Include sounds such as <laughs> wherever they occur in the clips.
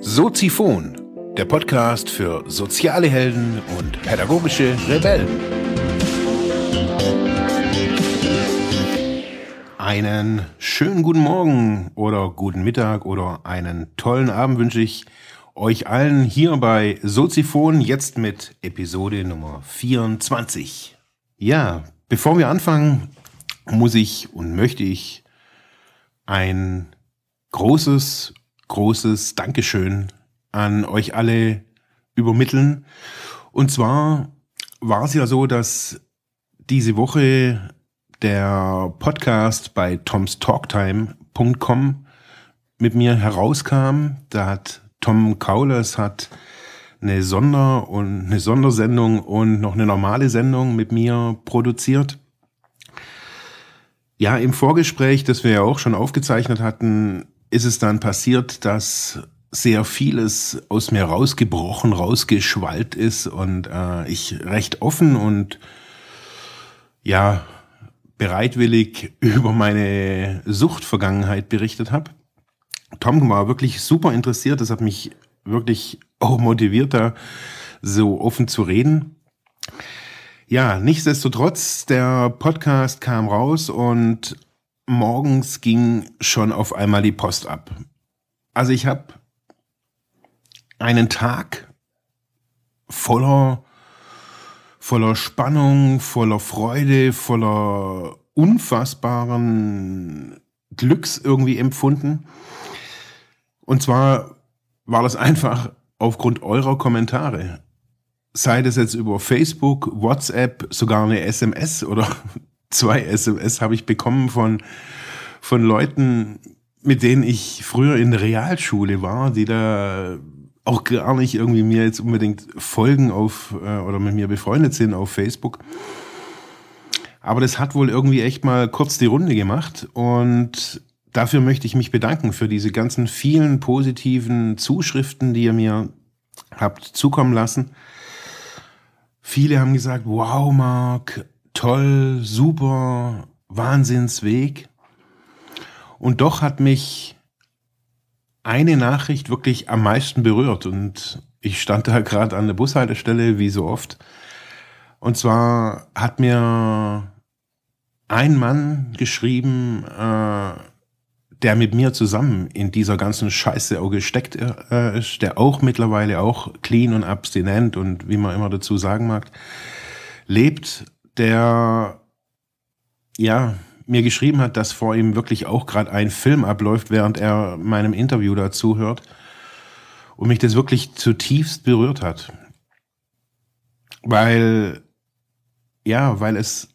Soziphon, der Podcast für soziale Helden und pädagogische Rebellen. Einen schönen guten Morgen oder guten Mittag oder einen tollen Abend wünsche ich euch allen hier bei Soziphon, jetzt mit Episode Nummer 24. Ja, bevor wir anfangen, muss ich und möchte ich ein großes großes Dankeschön an euch alle übermitteln. Und zwar war es ja so, dass diese Woche der Podcast bei tomstalktime.com mit mir herauskam. Da hat Tom Kaulers hat eine Sonder- und eine Sondersendung und noch eine normale Sendung mit mir produziert. Ja, im Vorgespräch, das wir ja auch schon aufgezeichnet hatten, ist es dann passiert, dass sehr vieles aus mir rausgebrochen, rausgeschwallt ist und äh, ich recht offen und ja bereitwillig <laughs> über meine Suchtvergangenheit berichtet habe. Tom war wirklich super interessiert, das hat mich wirklich auch motiviert, da so offen zu reden. Ja, nichtsdestotrotz, der Podcast kam raus und morgens ging schon auf einmal die Post ab. Also ich habe einen Tag voller, voller Spannung, voller Freude, voller unfassbaren Glücks irgendwie empfunden. Und zwar war das <laughs> einfach aufgrund eurer Kommentare. Sei das jetzt über Facebook, WhatsApp, sogar eine SMS oder zwei SMS habe ich bekommen von, von Leuten, mit denen ich früher in der Realschule war, die da auch gar nicht irgendwie mir jetzt unbedingt folgen auf äh, oder mit mir befreundet sind auf Facebook. Aber das hat wohl irgendwie echt mal kurz die Runde gemacht und dafür möchte ich mich bedanken für diese ganzen vielen positiven Zuschriften, die ihr mir habt zukommen lassen. Viele haben gesagt, wow, Marc, toll, super, Wahnsinnsweg. Und doch hat mich eine Nachricht wirklich am meisten berührt. Und ich stand da <laughs> gerade an der Bushaltestelle, wie so oft. Und zwar hat mir ein Mann geschrieben, äh, der mit mir zusammen in dieser ganzen Scheiße auch gesteckt äh, ist, der auch mittlerweile auch clean und abstinent und wie man immer dazu sagen mag, lebt der ja mir geschrieben hat, dass vor ihm wirklich auch gerade ein Film abläuft, während er meinem Interview dazu hört und mich das wirklich zutiefst berührt hat. Weil ja, weil es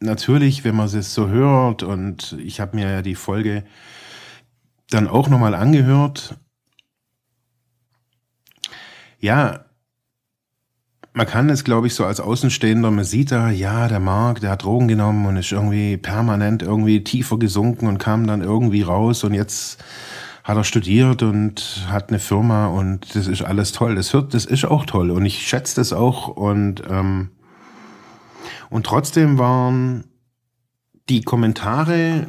natürlich, wenn man es so hört und ich habe mir ja die Folge dann auch nochmal angehört. Ja, man kann es, glaube ich, so als Außenstehender, man sieht da, ja, der Marc, der hat Drogen genommen und ist irgendwie permanent irgendwie tiefer gesunken und kam dann irgendwie raus und jetzt hat er studiert und hat eine Firma und das ist alles toll. Das wird, das ist auch toll und ich schätze das auch und ähm, und trotzdem waren die Kommentare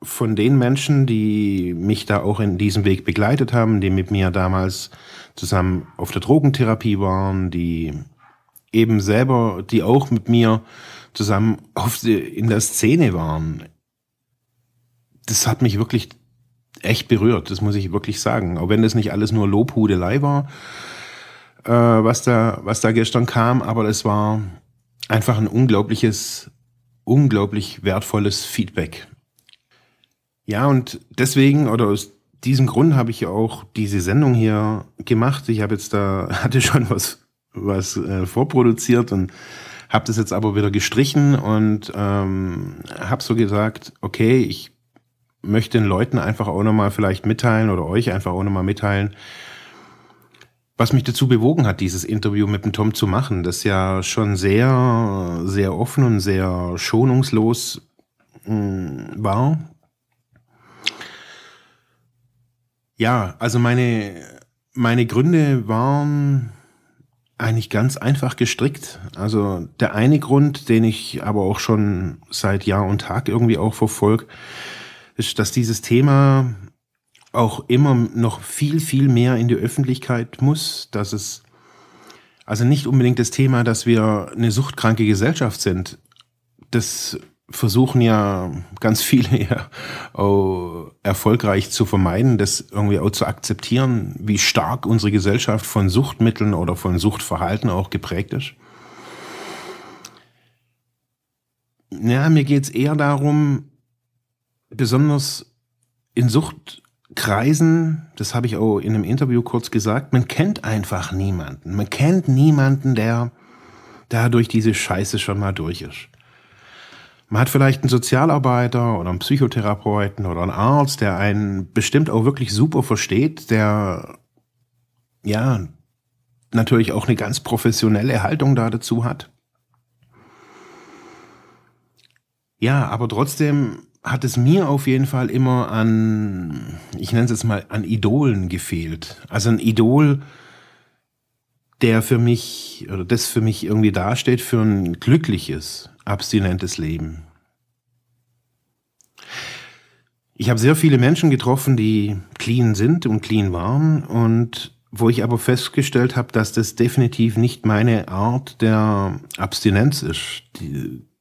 von den Menschen, die mich da auch in diesem Weg begleitet haben, die mit mir damals zusammen auf der Drogentherapie waren, die eben selber, die auch mit mir zusammen auf in der Szene waren, das hat mich wirklich echt berührt, das muss ich wirklich sagen. Auch wenn das nicht alles nur Lobhudelei war, äh, was, da, was da gestern kam, aber es war einfach ein unglaubliches, unglaublich wertvolles Feedback. Ja, und deswegen oder aus diesem Grund habe ich auch diese Sendung hier gemacht. Ich habe jetzt da, <laughs> hatte schon was was äh, vorproduziert und habe das jetzt aber wieder gestrichen und ähm, habe so gesagt, okay, ich möchte den Leuten einfach auch nochmal vielleicht mitteilen oder euch einfach auch nochmal mitteilen, was mich dazu bewogen hat, dieses Interview mit dem Tom zu machen, das ja schon sehr, sehr offen und sehr schonungslos mh, mm, war. Ja, also meine, meine Gründe waren eigentlich ganz einfach gestrickt. Also der eine Grund, den ich aber auch schon seit Jahr und Tag irgendwie auch verfolge, ist, dass dieses Thema auch immer noch viel, viel mehr in die Öffentlichkeit muss, dass es also nicht unbedingt das Thema, dass wir eine suchtkranke Gesellschaft sind. Das versuchen ja ganz viele <laughs> ja auch erfolgreich zu vermeiden, das irgendwie auch zu akzeptieren, wie stark unsere Gesellschaft von Suchtmitteln oder von Suchtverhalten auch geprägt ist. Ja, mir geht's eher darum, besonders in Suchtkreisen, das habe ich auch in einem Interview kurz gesagt, man kennt einfach niemanden. Man kennt niemanden, der da durch diese Scheiße schon mal durch ist. Man hat vielleicht einen Sozialarbeiter oder einen Psychotherapeuten oder einen Arzt, der einen bestimmt auch wirklich super versteht, der ja natürlich auch eine ganz professionelle Haltung da dazu hat. Ja, aber trotzdem hat es mir auf jeden Fall immer an, ich nenne es jetzt mal, an Idolen gefehlt. Also ein Idol, der für mich, oder das für mich irgendwie dasteht für ein glückliches, abstinentes Leben. Ich habe sehr viele Menschen getroffen, die clean sind und clean waren und wo ich aber festgestellt habe, dass das definitiv nicht meine Art der Abstinenz ist.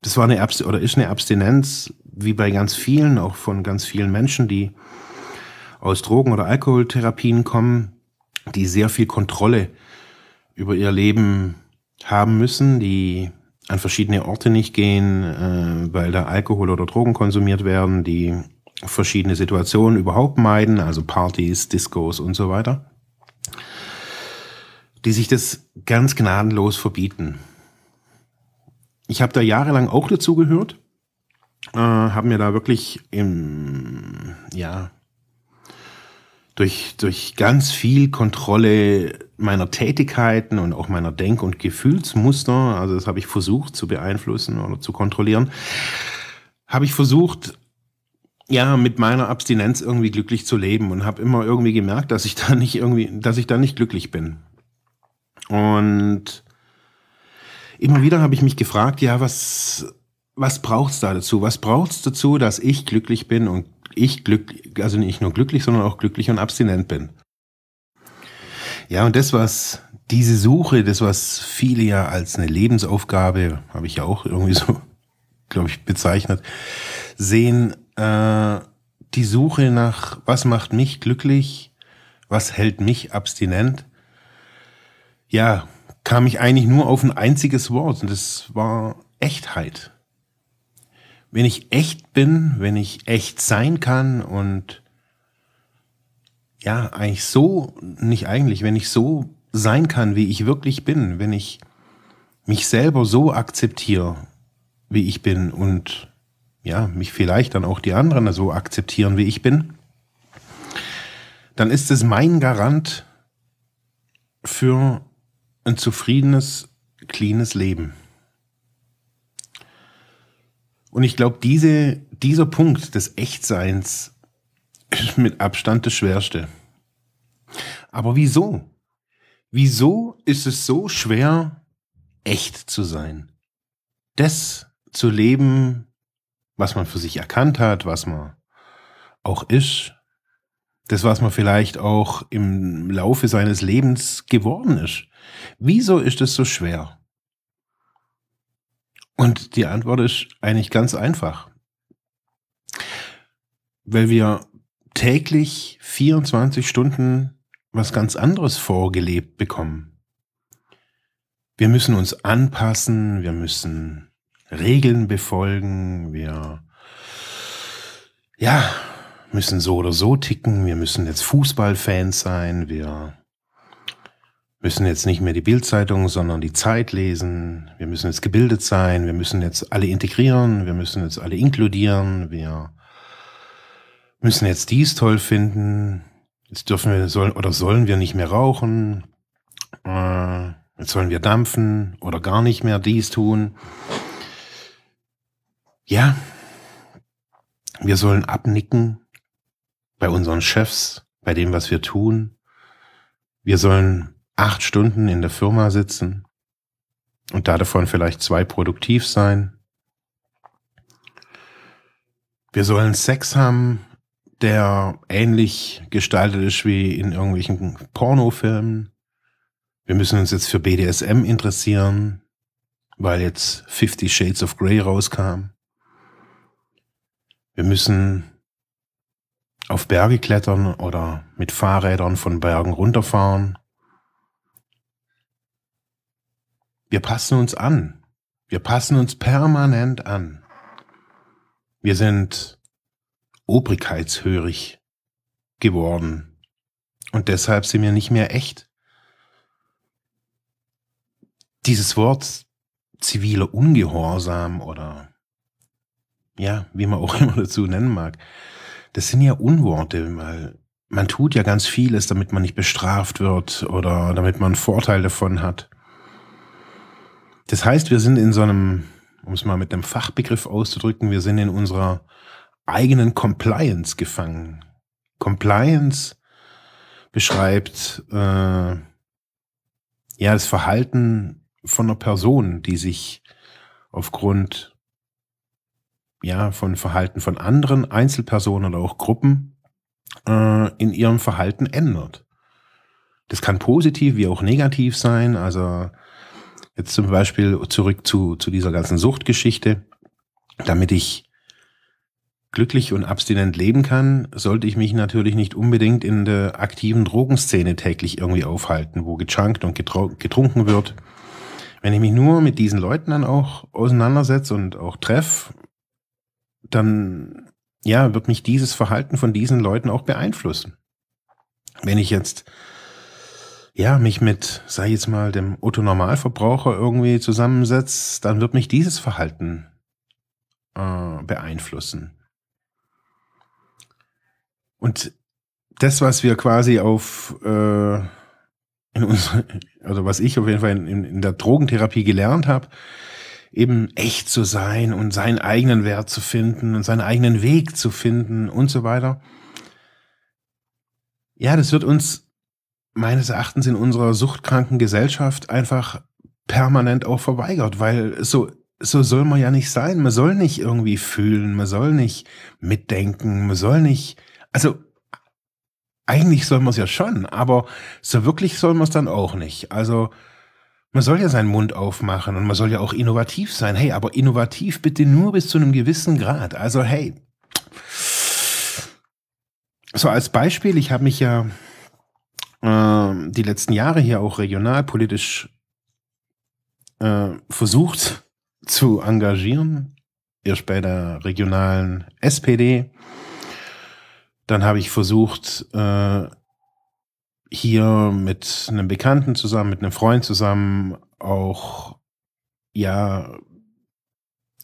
Das war eine Abst oder ist eine Abstinenz, wie bei ganz vielen, auch von ganz vielen Menschen, die aus Drogen- oder Alkoholtherapien kommen, die sehr viel Kontrolle über ihr Leben haben müssen, die an verschiedene Orte nicht gehen, äh, weil da Alkohol oder Drogen konsumiert werden, die verschiedene Situationen überhaupt meiden, also Partys, Discos und so weiter, die sich das ganz gnadenlos verbieten. Ich habe da jahrelang auch dazugehört, äh, habe mir da wirklich im, ja, durch, durch ganz viel Kontrolle meiner Tätigkeiten und auch meiner Denk- und Gefühlsmuster, also das habe ich versucht zu beeinflussen oder zu kontrollieren, habe ich versucht, ja, mit meiner Abstinenz irgendwie glücklich zu leben und habe immer irgendwie gemerkt, dass ich da nicht irgendwie, dass ich da nicht glücklich bin. Und immer wieder habe ich mich gefragt, ja, was, was braucht's da dazu? Was braucht's dazu, dass ich glücklich bin und ich glücklich, also nicht nur glücklich, sondern auch glücklich und abstinent bin? Ja, und das, was diese Suche, das, was viele ja als eine Lebensaufgabe, habe ich ja auch irgendwie so, <laughs> glaube ich, bezeichnet, sehen, äh, die Suche nach, was macht mich glücklich, was hält mich abstinent, ja, kam ich eigentlich nur auf ein einziges Wort und das war Echtheit. Wenn ich echt bin, wenn ich echt sein kann und ja, eigentlich so, nicht eigentlich, wenn ich so sein kann, wie ich wirklich bin, wenn ich mich selber so akzeptiere, wie ich bin und ja, mich vielleicht dann auch die anderen so akzeptieren, wie ich bin, dann ist es mein Garant für ein zufriedenes, cleanes Leben. Und ich glaube, diese, dieser Punkt des Echtseins ist mit Abstand das Schwerste. Aber wieso? Wieso ist es so schwer, echt zu sein? Das zu leben, was man für sich erkannt hat, was man auch ist, das, was man vielleicht auch im Laufe seines Lebens geworden ist. Wieso ist es so schwer? Und die Antwort ist eigentlich ganz einfach. Weil wir täglich 24 Stunden was ganz anderes vorgelebt bekommen. Wir müssen uns anpassen, wir müssen Regeln befolgen, wir ja, müssen so oder so ticken, wir müssen jetzt Fußballfans sein, wir müssen jetzt nicht mehr die Bildzeitung, sondern die Zeit lesen. Wir müssen jetzt gebildet sein. Wir müssen jetzt alle integrieren. Wir müssen jetzt alle inkludieren. Wir müssen jetzt dies toll finden. Jetzt dürfen wir sollen oder sollen wir nicht mehr rauchen. Äh, jetzt sollen wir dampfen oder gar nicht mehr dies tun. Ja, wir sollen abnicken bei unseren Chefs, bei dem, was wir tun. Wir sollen acht Stunden in der Firma sitzen und da davon vielleicht zwei produktiv sein. Wir sollen Sex haben der ähnlich gestaltet ist wie in irgendwelchen Pornofilmen. Wir müssen uns jetzt für BDSM interessieren, weil jetzt Fifty Shades of Grey rauskam. Wir müssen auf Berge klettern oder mit Fahrrädern von Bergen runterfahren. Wir passen uns an. Wir passen uns permanent an. Wir sind obrigkeitshörig geworden. Und deshalb sind wir nicht mehr echt. Dieses Wort ziviler Ungehorsam oder ja, wie man auch <laughs> immer dazu nennen mag, das sind ja Unworte, weil man tut ja ganz vieles, damit man nicht bestraft wird oder damit man einen Vorteil davon hat. Das heißt, wir sind in so einem, um es mal mit einem Fachbegriff auszudrücken, wir sind in unserer eigenen Compliance gefangen. Compliance beschreibt äh, ja das Verhalten von einer Person, die sich aufgrund ja von Verhalten von anderen Einzelpersonen oder auch Gruppen äh, in ihrem Verhalten ändert. Das kann positiv wie auch negativ sein. Also jetzt zum Beispiel zurück zu, zu dieser ganzen Suchtgeschichte. Damit ich glücklich und abstinent leben kann, sollte ich mich natürlich nicht unbedingt in der aktiven Drogenszene täglich irgendwie aufhalten, wo gechunkt und getrunken wird. Wenn ich mich nur mit diesen Leuten dann auch auseinandersetze und auch treffe, dann ja, wird mich dieses Verhalten von diesen Leuten auch beeinflussen. Wenn ich jetzt ja, mich mit, sei jetzt mal, dem Otto Normalverbraucher irgendwie zusammensetze, dann wird mich dieses Verhalten äh, beeinflussen. Und das, was wir quasi auf äh, in unserer, also was ich auf jeden Fall in, in der Drogentherapie gelernt habe, eben echt zu sein und seinen eigenen Wert zu finden und seinen eigenen Weg zu finden und so weiter. Ja, das wird uns meines Erachtens in unserer suchtkranken Gesellschaft einfach permanent auch verweigert, weil so so soll man ja nicht sein. Man soll nicht irgendwie fühlen, man soll nicht mitdenken, man soll nicht also eigentlich soll man es ja schon, aber so wirklich soll man es dann auch nicht. Also man soll ja seinen Mund aufmachen und man soll ja auch innovativ sein. Hey, aber innovativ bitte nur bis zu einem gewissen Grad. Also hey, so als Beispiel, ich habe mich ja äh, die letzten Jahre hier auch regionalpolitisch äh, versucht <laughs> zu engagieren. Erst bei der regionalen SPD, dann habe ich versucht, äh, hier mit einem Bekannten zusammen, mit einem Freund zusammen auch, ja,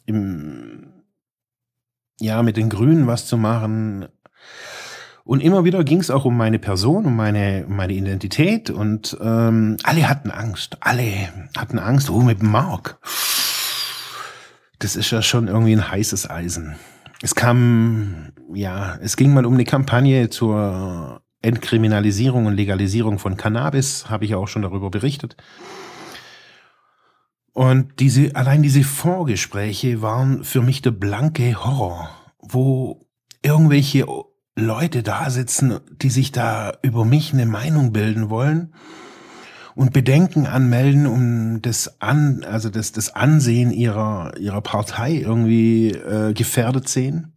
im, ja, mit den Grünen was zu machen. Und immer wieder ging es auch um meine Person, um meine, um meine Identität und ähm, alle hatten Angst. Alle hatten Angst. Oh, mit Mark. Das ist ja schon irgendwie ein heißes Eisen. Es kam, ja, es ging mal um eine Kampagne zur Entkriminalisierung und Legalisierung von Cannabis, habe ich ja auch schon darüber berichtet. Und diese, allein diese Vorgespräche waren für mich der blanke Horror, wo irgendwelche Leute da sitzen, die sich da über mich eine Meinung bilden wollen und Bedenken anmelden, um das an, also das, das Ansehen ihrer, ihrer Partei irgendwie äh, gefährdet sehen.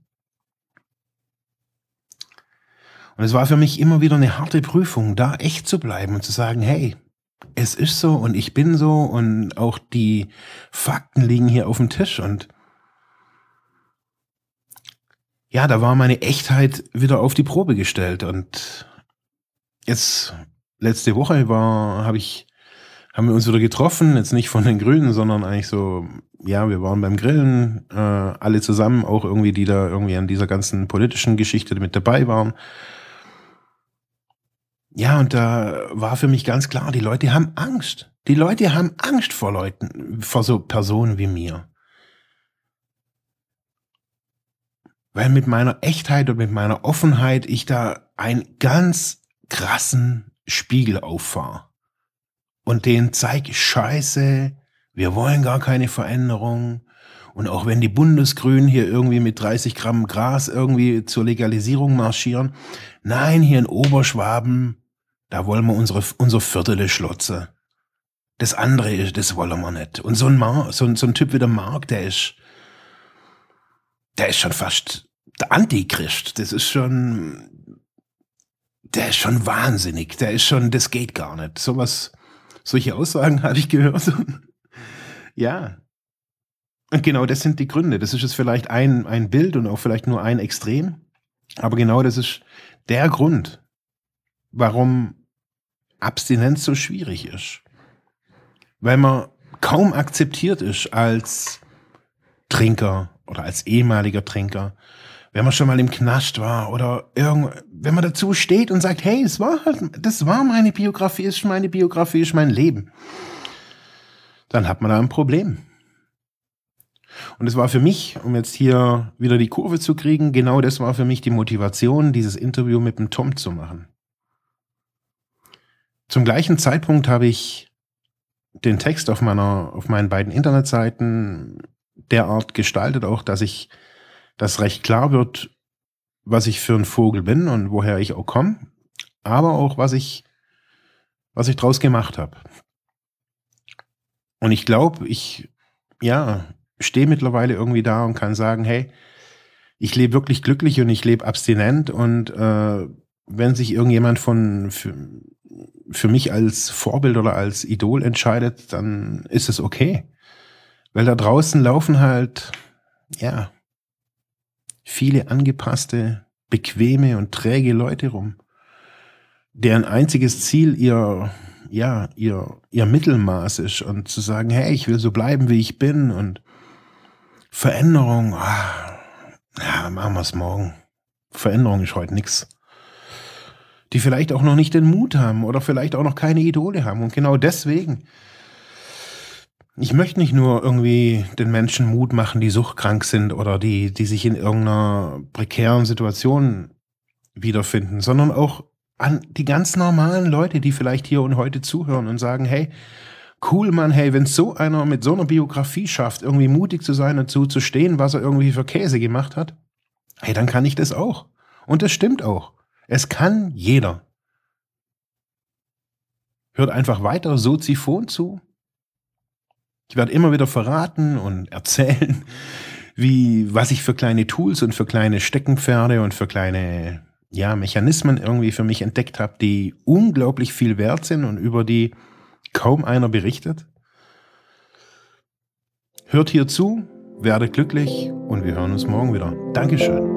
Und es war für mich immer wieder eine harte Prüfung, da echt zu bleiben und zu sagen, hey, es ist so und ich bin so und auch die Fakten liegen hier auf dem Tisch und ja, da war meine Echtheit wieder auf die Probe gestellt und jetzt letzte Woche war, habe ich, haben wir uns wieder getroffen, jetzt nicht von den Grünen, sondern eigentlich so, ja, wir waren beim Grillen, äh, alle zusammen, auch irgendwie, die da irgendwie an dieser ganzen politischen Geschichte mit dabei waren. Ja, und da war für mich ganz klar, die Leute haben Angst. Die Leute haben Angst vor Leuten, vor so Personen wie mir. Weil mit meiner Echtheit und mit meiner Offenheit ich da einen ganz krassen Spiegel auffahre und denen zeige, scheiße, wir wollen gar keine Veränderung Und auch wenn die Bundesgrünen hier irgendwie mit 30 Gramm Gras irgendwie zur Legalisierung marschieren, nein, hier in Oberschwaben, da wollen wir unsere, unser Viertel schlotze. Das andere ist, das wollen wir nicht. Und so ein, Mar so, so ein Typ wie der Mark, der ist, der ist schon fast der Antichrist. Das ist schon, der ist schon wahnsinnig. Der ist schon, das geht gar nicht. Sowas, solche Aussagen <laughs> habe ich gehört. ja. Und genau das sind die Gründe. Das ist jetzt vielleicht ein, ein Bild und auch vielleicht nur ein Extrem. Aber genau das ist der Grund, warum Abstinenz so schwierig ist. Weil man kaum akzeptiert ist als Trinker oder als ehemaliger Trinker wenn man schon mal im Knast war oder irgend, wenn man dazu steht und sagt, hey, es war halt, das war meine Biografie, ist meine Biografie, ist mein Leben, dann hat man da ein Problem. Und es war für mich, um jetzt hier wieder die Kurve zu kriegen, genau das war für mich die Motivation, dieses Interview mit dem Tom zu machen. Zum gleichen Zeitpunkt habe ich den Text auf meiner, auf meinen beiden Internetseiten derart gestaltet, auch dass ich dass recht klar wird, was ich für ein Vogel bin und woher ich auch komme, aber auch was ich, was ich draus gemacht habe. Und ich glaube, ich, ja, stehe mittlerweile irgendwie da und kann sagen, hey, ich lebe wirklich glücklich und ich lebe abstinent und äh, wenn sich irgendjemand von für, für mich als Vorbild oder als Idol entscheidet, dann ist es okay. Weil da draußen laufen halt, ja, viele angepasste, bequeme und träge Leute rum, deren einziges Ziel ihr, ja, ihr, ihr Mittelmaß ist und zu sagen, hey, ich will so bleiben, wie ich bin und Veränderung, ah, ja, machen wir es morgen. Veränderung ist heute nix. Die vielleicht auch noch nicht den Mut haben oder vielleicht auch noch keine Idole haben. Und genau deswegen ich möchte nicht nur irgendwie den Menschen Mut machen, die suchtkrank sind oder die, die sich in irgendeiner prekären Situation wiederfinden, sondern auch an die ganz normalen Leute, die vielleicht hier und heute zuhören und sagen, hey, cool, Mann, hey, wenn so einer mit so einer Biografie schafft, irgendwie mutig zu sein und zu stehen, was er irgendwie für Käse gemacht hat, hey, dann kann ich das auch. Und das stimmt auch. Es kann jeder. Hört einfach weiter Soziphon zu ich werde immer wieder verraten und erzählen, wie, was ich für kleine Tools und für kleine Steckenpferde und für kleine, ja, Mechanismen irgendwie für mich entdeckt habe, die unglaublich viel wert sind und über die kaum einer berichtet. Hört hier zu, werdet glücklich und wir hören uns morgen wieder. Dankeschön.